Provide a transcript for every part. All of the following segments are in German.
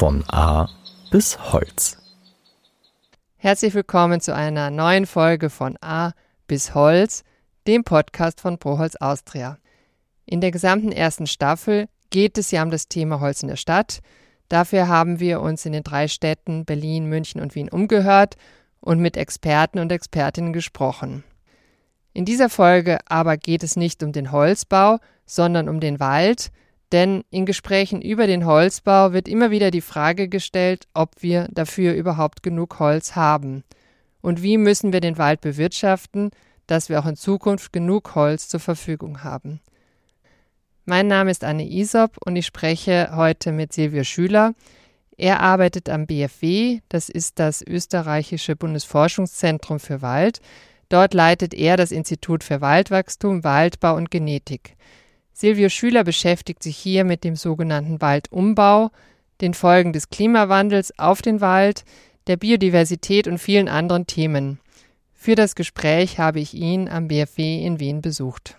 Von A bis Holz. Herzlich willkommen zu einer neuen Folge von A bis Holz, dem Podcast von Proholz Austria. In der gesamten ersten Staffel geht es ja um das Thema Holz in der Stadt. Dafür haben wir uns in den drei Städten Berlin, München und Wien umgehört und mit Experten und Expertinnen gesprochen. In dieser Folge aber geht es nicht um den Holzbau, sondern um den Wald, denn in Gesprächen über den Holzbau wird immer wieder die Frage gestellt, ob wir dafür überhaupt genug Holz haben. Und wie müssen wir den Wald bewirtschaften, dass wir auch in Zukunft genug Holz zur Verfügung haben. Mein Name ist Anne Isop und ich spreche heute mit Silvio Schüler. Er arbeitet am BFW, das ist das österreichische Bundesforschungszentrum für Wald. Dort leitet er das Institut für Waldwachstum, Waldbau und Genetik. Silvio Schüler beschäftigt sich hier mit dem sogenannten Waldumbau, den Folgen des Klimawandels auf den Wald, der Biodiversität und vielen anderen Themen. Für das Gespräch habe ich ihn am BFW in Wien besucht.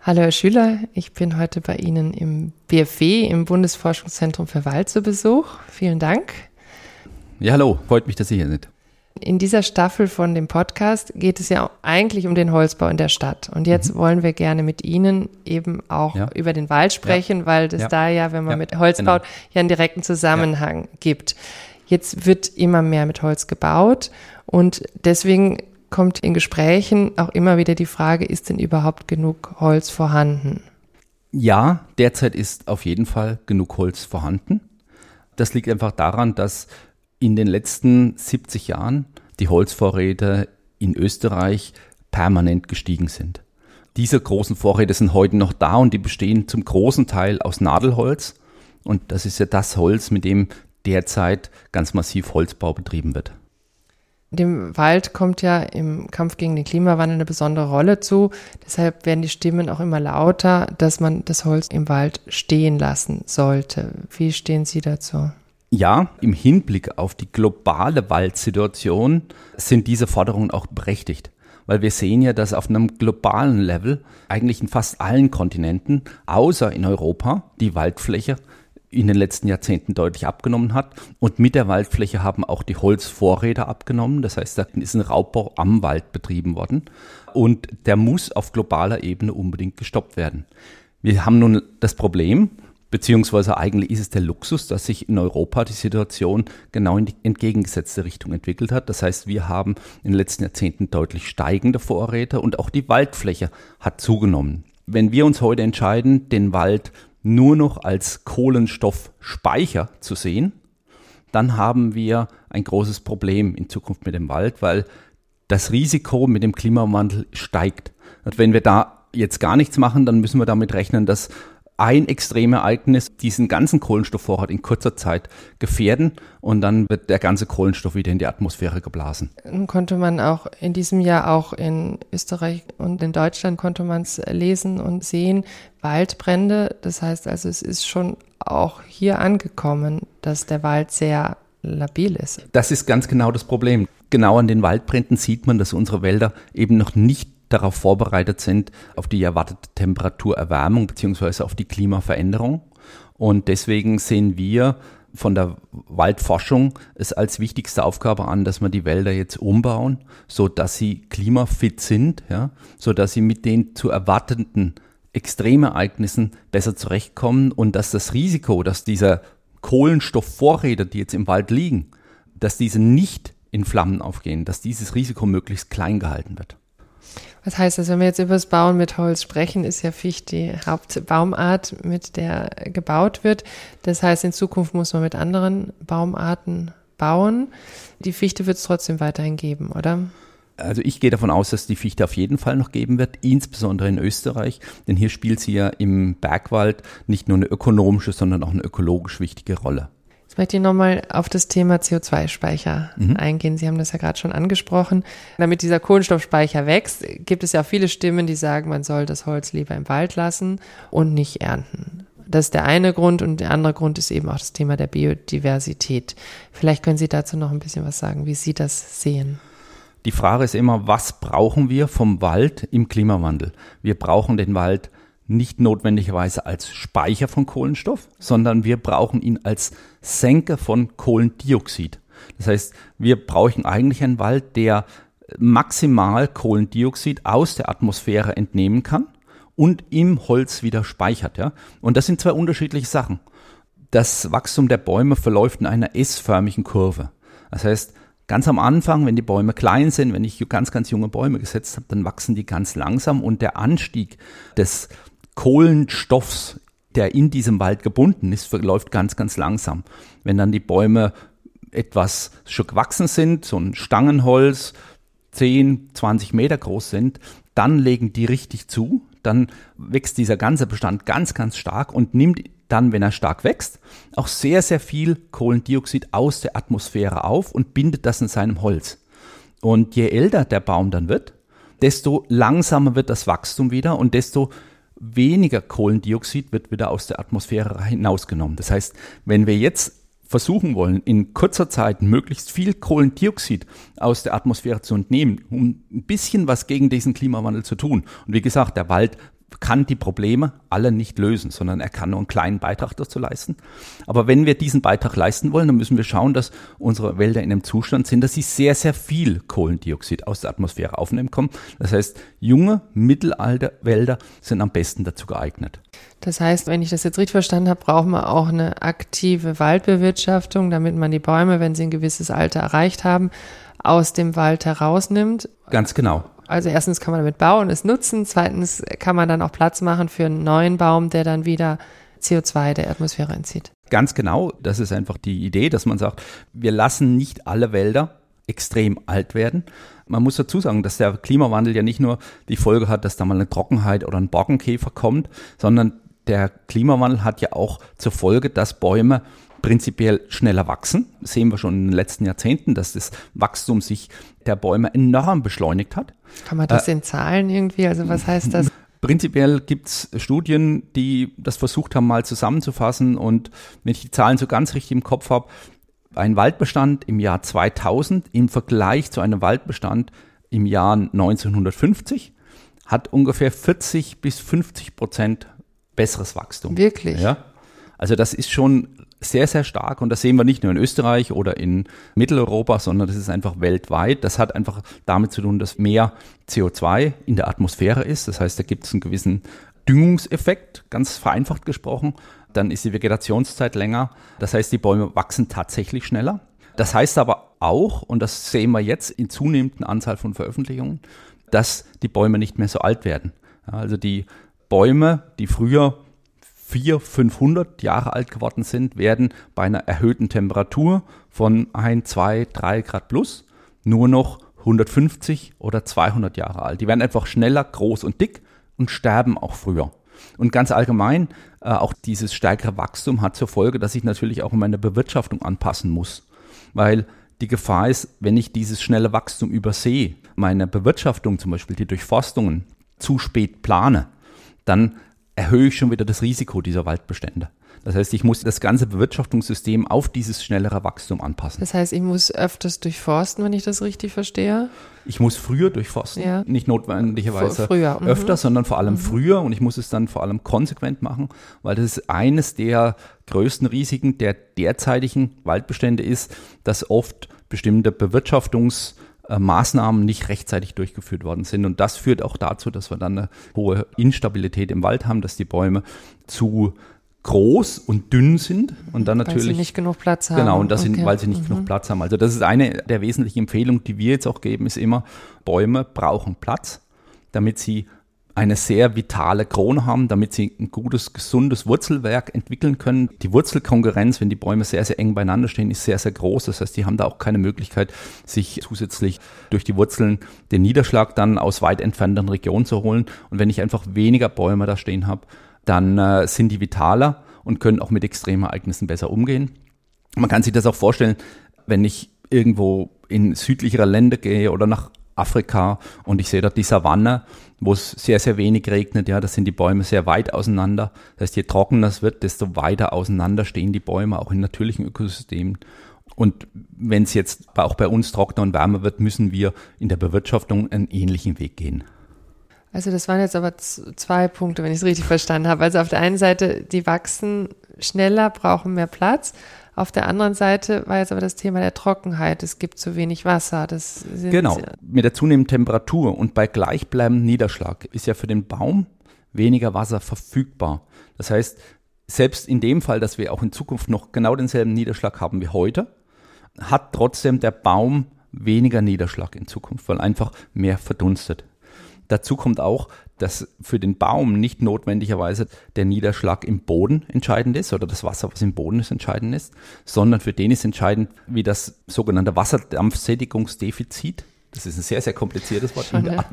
Hallo Herr Schüler, ich bin heute bei Ihnen im BFW, im Bundesforschungszentrum für Wald zu Besuch. Vielen Dank. Ja, hallo, freut mich, dass Sie hier sind. In dieser Staffel von dem Podcast geht es ja eigentlich um den Holzbau in der Stadt. Und jetzt mhm. wollen wir gerne mit Ihnen eben auch ja. über den Wald sprechen, ja. weil es ja. da ja, wenn man mit Holz genau. baut, ja einen direkten Zusammenhang gibt. Jetzt wird immer mehr mit Holz gebaut und deswegen kommt in Gesprächen auch immer wieder die Frage, ist denn überhaupt genug Holz vorhanden? Ja, derzeit ist auf jeden Fall genug Holz vorhanden. Das liegt einfach daran, dass in den letzten 70 Jahren die Holzvorräte in Österreich permanent gestiegen sind. Diese großen Vorräte sind heute noch da und die bestehen zum großen Teil aus Nadelholz. Und das ist ja das Holz, mit dem derzeit ganz massiv Holzbau betrieben wird. Dem Wald kommt ja im Kampf gegen den Klimawandel eine besondere Rolle zu. Deshalb werden die Stimmen auch immer lauter, dass man das Holz im Wald stehen lassen sollte. Wie stehen Sie dazu? Ja, im Hinblick auf die globale Waldsituation sind diese Forderungen auch berechtigt. Weil wir sehen ja, dass auf einem globalen Level eigentlich in fast allen Kontinenten, außer in Europa, die Waldfläche in den letzten Jahrzehnten deutlich abgenommen hat. Und mit der Waldfläche haben auch die Holzvorräte abgenommen. Das heißt, da ist ein Raubbau am Wald betrieben worden. Und der muss auf globaler Ebene unbedingt gestoppt werden. Wir haben nun das Problem, beziehungsweise eigentlich ist es der Luxus, dass sich in Europa die Situation genau in die entgegengesetzte Richtung entwickelt hat. Das heißt, wir haben in den letzten Jahrzehnten deutlich steigende Vorräte und auch die Waldfläche hat zugenommen. Wenn wir uns heute entscheiden, den Wald nur noch als Kohlenstoffspeicher zu sehen, dann haben wir ein großes Problem in Zukunft mit dem Wald, weil das Risiko mit dem Klimawandel steigt. Und wenn wir da jetzt gar nichts machen, dann müssen wir damit rechnen, dass ein Extremereignis diesen ganzen Kohlenstoffvorrat in kurzer Zeit gefährden und dann wird der ganze Kohlenstoff wieder in die Atmosphäre geblasen. Konnte man auch in diesem Jahr auch in Österreich und in Deutschland konnte man es lesen und sehen, Waldbrände. Das heißt also, es ist schon auch hier angekommen, dass der Wald sehr labil ist. Das ist ganz genau das Problem. Genau an den Waldbränden sieht man, dass unsere Wälder eben noch nicht darauf vorbereitet sind, auf die erwartete Temperaturerwärmung beziehungsweise auf die Klimaveränderung. Und deswegen sehen wir von der Waldforschung es als wichtigste Aufgabe an, dass wir die Wälder jetzt umbauen, so dass sie klimafit sind, ja, so dass sie mit den zu erwartenden Extremereignissen besser zurechtkommen und dass das Risiko, dass diese Kohlenstoffvorräte, die jetzt im Wald liegen, dass diese nicht in Flammen aufgehen, dass dieses Risiko möglichst klein gehalten wird. Was heißt das, wenn wir jetzt über das Bauen mit Holz sprechen, ist ja Ficht die Hauptbaumart, mit der gebaut wird. Das heißt, in Zukunft muss man mit anderen Baumarten bauen. Die Fichte wird es trotzdem weiterhin geben, oder? Also ich gehe davon aus, dass die Fichte auf jeden Fall noch geben wird, insbesondere in Österreich, denn hier spielt sie ja im Bergwald nicht nur eine ökonomische, sondern auch eine ökologisch wichtige Rolle. Möchte ich nochmal auf das Thema CO2-Speicher mhm. eingehen. Sie haben das ja gerade schon angesprochen. Damit dieser Kohlenstoffspeicher wächst, gibt es ja viele Stimmen, die sagen, man soll das Holz lieber im Wald lassen und nicht ernten. Das ist der eine Grund und der andere Grund ist eben auch das Thema der Biodiversität. Vielleicht können Sie dazu noch ein bisschen was sagen, wie Sie das sehen. Die Frage ist immer, was brauchen wir vom Wald im Klimawandel? Wir brauchen den Wald nicht notwendigerweise als Speicher von Kohlenstoff, sondern wir brauchen ihn als Senker von Kohlendioxid. Das heißt, wir brauchen eigentlich einen Wald, der maximal Kohlendioxid aus der Atmosphäre entnehmen kann und im Holz wieder speichert. Ja? Und das sind zwei unterschiedliche Sachen. Das Wachstum der Bäume verläuft in einer S-förmigen Kurve. Das heißt, ganz am Anfang, wenn die Bäume klein sind, wenn ich ganz, ganz junge Bäume gesetzt habe, dann wachsen die ganz langsam und der Anstieg des Kohlenstoffs, der in diesem Wald gebunden ist, verläuft ganz, ganz langsam. Wenn dann die Bäume etwas schon gewachsen sind, so ein Stangenholz, 10, 20 Meter groß sind, dann legen die richtig zu, dann wächst dieser ganze Bestand ganz, ganz stark und nimmt dann, wenn er stark wächst, auch sehr, sehr viel Kohlendioxid aus der Atmosphäre auf und bindet das in seinem Holz. Und je älter der Baum dann wird, desto langsamer wird das Wachstum wieder und desto weniger Kohlendioxid wird wieder aus der Atmosphäre hinausgenommen. Das heißt, wenn wir jetzt versuchen wollen, in kurzer Zeit möglichst viel Kohlendioxid aus der Atmosphäre zu entnehmen, um ein bisschen was gegen diesen Klimawandel zu tun. Und wie gesagt, der Wald kann die Probleme alle nicht lösen, sondern er kann nur einen kleinen Beitrag dazu leisten. Aber wenn wir diesen Beitrag leisten wollen, dann müssen wir schauen, dass unsere Wälder in einem Zustand sind, dass sie sehr, sehr viel Kohlendioxid aus der Atmosphäre aufnehmen können. Das heißt, junge, mittelalte Wälder sind am besten dazu geeignet. Das heißt, wenn ich das jetzt richtig verstanden habe, brauchen wir auch eine aktive Waldbewirtschaftung, damit man die Bäume, wenn sie ein gewisses Alter erreicht haben, aus dem Wald herausnimmt. Ganz genau. Also erstens kann man damit bauen, es nutzen. Zweitens kann man dann auch Platz machen für einen neuen Baum, der dann wieder CO2 der Atmosphäre entzieht. Ganz genau. Das ist einfach die Idee, dass man sagt, wir lassen nicht alle Wälder extrem alt werden. Man muss dazu sagen, dass der Klimawandel ja nicht nur die Folge hat, dass da mal eine Trockenheit oder ein Borkenkäfer kommt, sondern der Klimawandel hat ja auch zur Folge, dass Bäume prinzipiell schneller wachsen. Das sehen wir schon in den letzten Jahrzehnten, dass das Wachstum sich der Bäume enorm beschleunigt hat. Kann man das äh, in Zahlen irgendwie? Also was heißt das? Prinzipiell gibt's Studien, die das versucht haben, mal zusammenzufassen. Und wenn ich die Zahlen so ganz richtig im Kopf habe, ein Waldbestand im Jahr 2000 im Vergleich zu einem Waldbestand im Jahr 1950 hat ungefähr 40 bis 50 Prozent besseres Wachstum. Wirklich? Ja. Also das ist schon sehr, sehr stark und das sehen wir nicht nur in Österreich oder in Mitteleuropa, sondern das ist einfach weltweit. Das hat einfach damit zu tun, dass mehr CO2 in der Atmosphäre ist. Das heißt, da gibt es einen gewissen Düngungseffekt, ganz vereinfacht gesprochen. Dann ist die Vegetationszeit länger. Das heißt, die Bäume wachsen tatsächlich schneller. Das heißt aber auch, und das sehen wir jetzt in zunehmenden Anzahl von Veröffentlichungen, dass die Bäume nicht mehr so alt werden. Also die Bäume, die früher 400, 500 Jahre alt geworden sind, werden bei einer erhöhten Temperatur von 1, 2, 3 Grad plus nur noch 150 oder 200 Jahre alt. Die werden einfach schneller, groß und dick und sterben auch früher. Und ganz allgemein, äh, auch dieses stärkere Wachstum hat zur Folge, dass ich natürlich auch meine Bewirtschaftung anpassen muss. Weil die Gefahr ist, wenn ich dieses schnelle Wachstum übersehe, meine Bewirtschaftung zum Beispiel, die Durchforstungen zu spät plane, dann erhöhe ich schon wieder das Risiko dieser Waldbestände. Das heißt, ich muss das ganze Bewirtschaftungssystem auf dieses schnellere Wachstum anpassen. Das heißt, ich muss öfters durchforsten, wenn ich das richtig verstehe? Ich muss früher durchforsten, ja. nicht notwendigerweise früher. Mhm. öfter, sondern vor allem mhm. früher und ich muss es dann vor allem konsequent machen, weil das ist eines der größten Risiken der derzeitigen Waldbestände ist, dass oft bestimmte Bewirtschaftungs- äh, Maßnahmen nicht rechtzeitig durchgeführt worden sind. Und das führt auch dazu, dass wir dann eine hohe Instabilität im Wald haben, dass die Bäume zu groß und dünn sind und dann natürlich weil sie nicht genug Platz haben. Genau, und das okay. sind, weil sie nicht mhm. genug Platz haben. Also das ist eine der wesentlichen Empfehlungen, die wir jetzt auch geben, ist immer Bäume brauchen Platz, damit sie eine sehr vitale Krone haben, damit sie ein gutes, gesundes Wurzelwerk entwickeln können. Die Wurzelkonkurrenz, wenn die Bäume sehr, sehr eng beieinander stehen, ist sehr, sehr groß. Das heißt, die haben da auch keine Möglichkeit, sich zusätzlich durch die Wurzeln den Niederschlag dann aus weit entfernten Regionen zu holen. Und wenn ich einfach weniger Bäume da stehen habe, dann äh, sind die vitaler und können auch mit Extremereignissen besser umgehen. Man kann sich das auch vorstellen, wenn ich irgendwo in südlichere Länder gehe oder nach Afrika und ich sehe dort die Savanne, wo es sehr, sehr wenig regnet. Ja, da sind die Bäume sehr weit auseinander. Das heißt, je trockener es wird, desto weiter auseinander stehen die Bäume, auch in natürlichen Ökosystemen. Und wenn es jetzt auch bei uns trockener und wärmer wird, müssen wir in der Bewirtschaftung einen ähnlichen Weg gehen. Also das waren jetzt aber zwei Punkte, wenn ich es richtig verstanden habe. Also auf der einen Seite, die wachsen schneller, brauchen mehr Platz. Auf der anderen Seite war jetzt aber das Thema der Trockenheit. Es gibt zu wenig Wasser. Das genau, mit der zunehmenden Temperatur und bei gleichbleibendem Niederschlag ist ja für den Baum weniger Wasser verfügbar. Das heißt, selbst in dem Fall, dass wir auch in Zukunft noch genau denselben Niederschlag haben wie heute, hat trotzdem der Baum weniger Niederschlag in Zukunft, weil einfach mehr verdunstet. Dazu kommt auch, dass für den Baum nicht notwendigerweise der Niederschlag im Boden entscheidend ist oder das Wasser, was im Boden ist, entscheidend ist, sondern für den ist entscheidend, wie das sogenannte Wasserdampfsättigungsdefizit das ist ein sehr, sehr kompliziertes Wort, in der,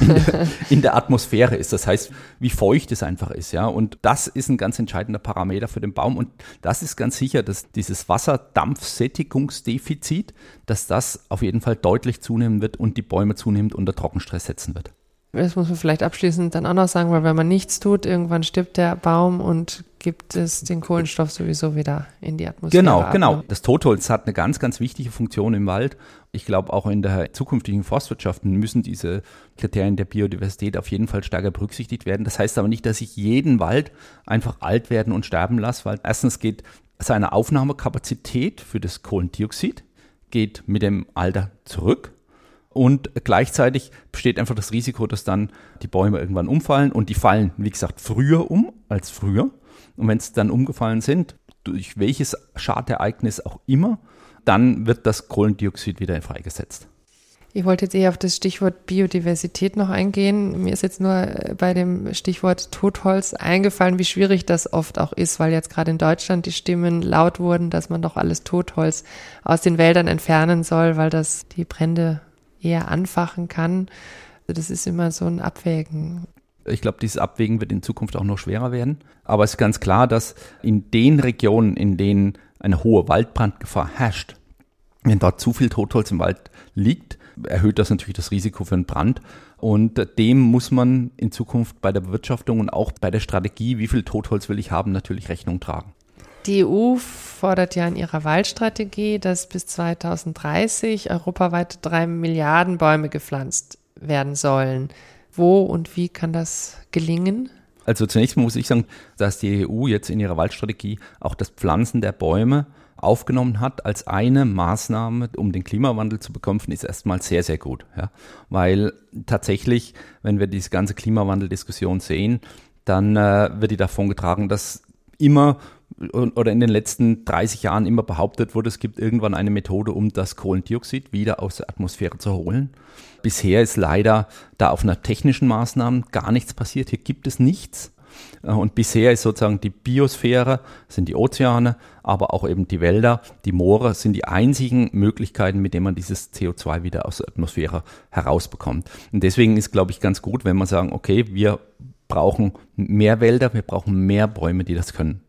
in, der, in der, Atmosphäre ist. Das heißt, wie feucht es einfach ist, ja. Und das ist ein ganz entscheidender Parameter für den Baum. Und das ist ganz sicher, dass dieses Wasserdampfsättigungsdefizit, dass das auf jeden Fall deutlich zunehmen wird und die Bäume zunehmend unter Trockenstress setzen wird das muss man vielleicht abschließend dann auch noch sagen, weil wenn man nichts tut, irgendwann stirbt der Baum und gibt es den Kohlenstoff sowieso wieder in die Atmosphäre. Genau, ab. genau. Das Totholz hat eine ganz, ganz wichtige Funktion im Wald. Ich glaube, auch in der zukünftigen Forstwirtschaft müssen diese Kriterien der Biodiversität auf jeden Fall stärker berücksichtigt werden. Das heißt aber nicht, dass ich jeden Wald einfach alt werden und sterben lasse, weil erstens geht seine Aufnahmekapazität für das Kohlendioxid geht mit dem Alter zurück. Und gleichzeitig besteht einfach das Risiko, dass dann die Bäume irgendwann umfallen und die fallen, wie gesagt, früher um als früher. Und wenn es dann umgefallen sind, durch welches Schadereignis auch immer, dann wird das Kohlendioxid wieder freigesetzt. Ich wollte jetzt eher auf das Stichwort Biodiversität noch eingehen. Mir ist jetzt nur äh, bei dem Stichwort Totholz eingefallen, wie schwierig das oft auch ist, weil jetzt gerade in Deutschland die Stimmen laut wurden, dass man doch alles Totholz aus den Wäldern entfernen soll, weil das die Brände eher anfachen kann. Das ist immer so ein Abwägen. Ich glaube, dieses Abwägen wird in Zukunft auch noch schwerer werden. Aber es ist ganz klar, dass in den Regionen, in denen eine hohe Waldbrandgefahr herrscht, wenn dort zu viel Totholz im Wald liegt, erhöht das natürlich das Risiko für einen Brand. Und dem muss man in Zukunft bei der Bewirtschaftung und auch bei der Strategie, wie viel Totholz will ich haben, natürlich Rechnung tragen. Die EU fordert ja in ihrer Waldstrategie, dass bis 2030 europaweit drei Milliarden Bäume gepflanzt werden sollen. Wo und wie kann das gelingen? Also zunächst muss ich sagen, dass die EU jetzt in ihrer Waldstrategie auch das Pflanzen der Bäume aufgenommen hat als eine Maßnahme, um den Klimawandel zu bekämpfen, ist erstmal sehr, sehr gut. Ja? Weil tatsächlich, wenn wir diese ganze Klimawandeldiskussion sehen, dann äh, wird die davon getragen, dass immer oder in den letzten 30 Jahren immer behauptet wurde, es gibt irgendwann eine Methode, um das Kohlendioxid wieder aus der Atmosphäre zu holen. Bisher ist leider da auf einer technischen Maßnahme gar nichts passiert. Hier gibt es nichts. Äh, und bisher ist sozusagen die Biosphäre, sind die Ozeane, aber auch eben die Wälder, die Moore sind die einzigen Möglichkeiten, mit denen man dieses CO2 wieder aus der Atmosphäre herausbekommt. Und deswegen ist, glaube ich, ganz gut, wenn man sagen, okay, wir brauchen mehr Wälder, wir brauchen mehr Bäume, die das können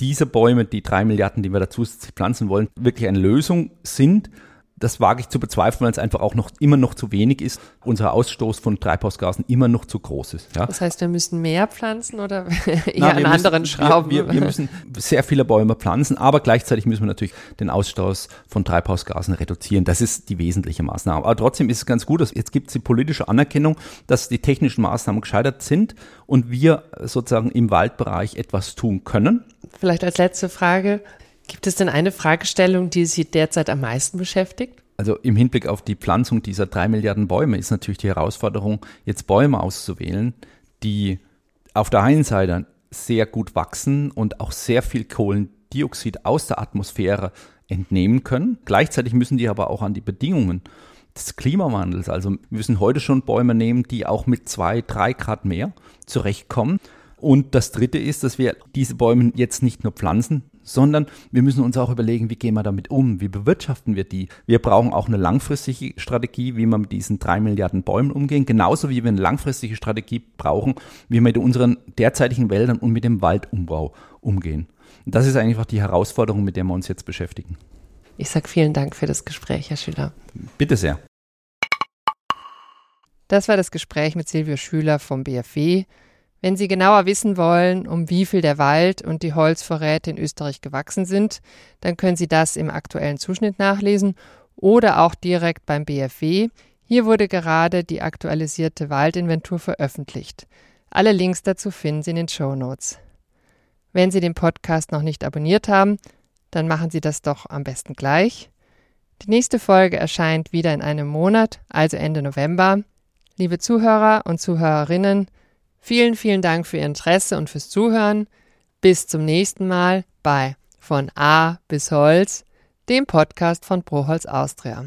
diese Bäume, die drei Milliarden, die wir da zusätzlich pflanzen wollen, wirklich eine Lösung sind das wage ich zu bezweifeln, weil es einfach auch noch immer noch zu wenig ist. Unser Ausstoß von Treibhausgasen immer noch zu groß ist. Ja? Das heißt, wir müssen mehr pflanzen oder eher Na, an anderen müssen, Schrauben? Wir, wir, wir, müssen sehr viele Bäume pflanzen, aber gleichzeitig müssen wir natürlich den Ausstoß von Treibhausgasen reduzieren. Das ist die wesentliche Maßnahme. Aber trotzdem ist es ganz gut, dass jetzt gibt es die politische Anerkennung, dass die technischen Maßnahmen gescheitert sind und wir sozusagen im Waldbereich etwas tun können. Vielleicht als letzte Frage. Gibt es denn eine Fragestellung, die Sie derzeit am meisten beschäftigt? Also im Hinblick auf die Pflanzung dieser drei Milliarden Bäume ist natürlich die Herausforderung, jetzt Bäume auszuwählen, die auf der einen Seite sehr gut wachsen und auch sehr viel Kohlendioxid aus der Atmosphäre entnehmen können. Gleichzeitig müssen die aber auch an die Bedingungen des Klimawandels, also wir müssen heute schon Bäume nehmen, die auch mit zwei, drei Grad mehr zurechtkommen. Und das Dritte ist, dass wir diese Bäume jetzt nicht nur pflanzen, sondern wir müssen uns auch überlegen, wie gehen wir damit um, wie bewirtschaften wir die. Wir brauchen auch eine langfristige Strategie, wie wir mit diesen drei Milliarden Bäumen umgehen, genauso wie wir eine langfristige Strategie brauchen, wie wir mit unseren derzeitigen Wäldern und mit dem Waldumbau umgehen. Und das ist einfach die Herausforderung, mit der wir uns jetzt beschäftigen. Ich sage vielen Dank für das Gespräch, Herr Schüler. Bitte sehr. Das war das Gespräch mit Silvio Schüler vom BFW. Wenn Sie genauer wissen wollen, um wie viel der Wald und die Holzvorräte in Österreich gewachsen sind, dann können Sie das im aktuellen Zuschnitt nachlesen oder auch direkt beim BFW. Hier wurde gerade die aktualisierte Waldinventur veröffentlicht. Alle Links dazu finden Sie in den Show Notes. Wenn Sie den Podcast noch nicht abonniert haben, dann machen Sie das doch am besten gleich. Die nächste Folge erscheint wieder in einem Monat, also Ende November. Liebe Zuhörer und Zuhörerinnen, vielen, vielen Dank für Ihr Interesse und fürs Zuhören. Bis zum nächsten Mal bei Von A bis Holz, dem Podcast von Proholz Austria.